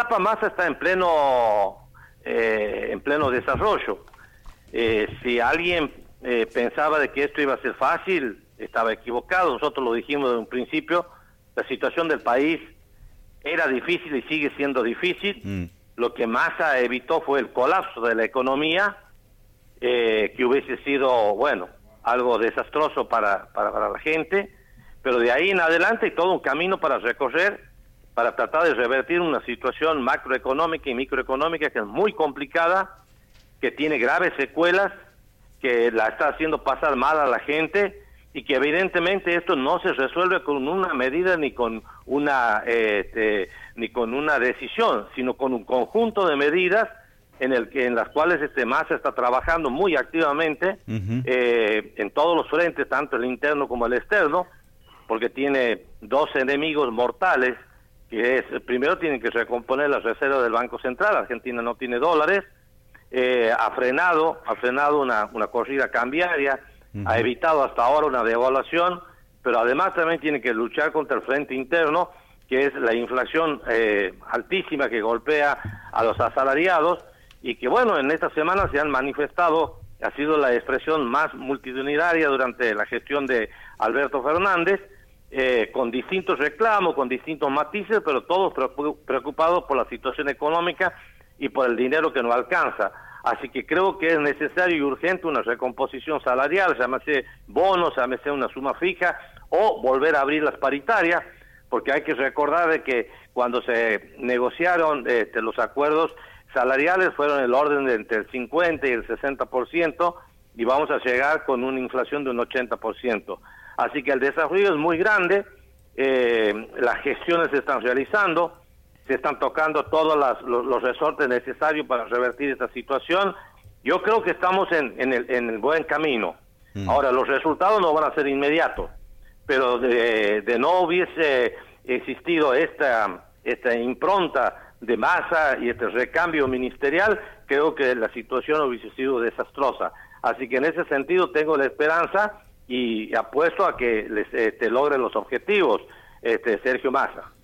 etapa Massa está en pleno, eh, en pleno desarrollo. Eh, si alguien eh, pensaba de que esto iba a ser fácil, estaba equivocado. Nosotros lo dijimos desde un principio, la situación del país era difícil y sigue siendo difícil. Mm. Lo que Massa evitó fue el colapso de la economía, que hubiese sido, bueno, algo desastroso para, para, para la gente, pero de ahí en adelante hay todo un camino para recorrer para tratar de revertir una situación macroeconómica y microeconómica que es muy complicada, que tiene graves secuelas, que la está haciendo pasar mal a la gente y que evidentemente esto no se resuelve con una medida ni con una este, ni con una decisión, sino con un conjunto de medidas en el que en las cuales este MASA está trabajando muy activamente eh, en todos los frentes, tanto el interno como el externo, porque tiene dos enemigos mortales que es, primero tienen que recomponer las reservas del Banco Central, Argentina no tiene dólares, eh, ha frenado, ha frenado una, una corrida cambiaria, ha evitado hasta ahora una devaluación, pero además también tiene que luchar contra el frente interno, que es la inflación eh, altísima que golpea a los asalariados y que bueno, en esta semana se han manifestado, ha sido la expresión más multitudinaria durante la gestión de Alberto Fernández, eh, con distintos reclamos, con distintos matices, pero todos preocupados por la situación económica y por el dinero que no alcanza. Así que creo que es necesario y urgente una recomposición salarial, llámese bonos, llámese una suma fija, o volver a abrir las paritarias, porque hay que recordar de que cuando se negociaron este, los acuerdos salariales fueron el orden de entre el 50 y el 60%, y vamos a llegar con una inflación de un 80%. Así que el desarrollo es muy grande, eh, las gestiones se están realizando, se están tocando todos los, resortes necesarios para revertir esta situación. Yo creo que estamos en, el, buen camino. Mm. Ahora, los resultados no van a ser inmediatos, pero de, no hubiese existido esta, esta impronta de masa y este recambio ministerial, creo que la situación hubiese sido desastrosa. Así que en ese sentido tengo la esperanza y apuesto a que les, este, logren los objetivos, este, Sergio Massa.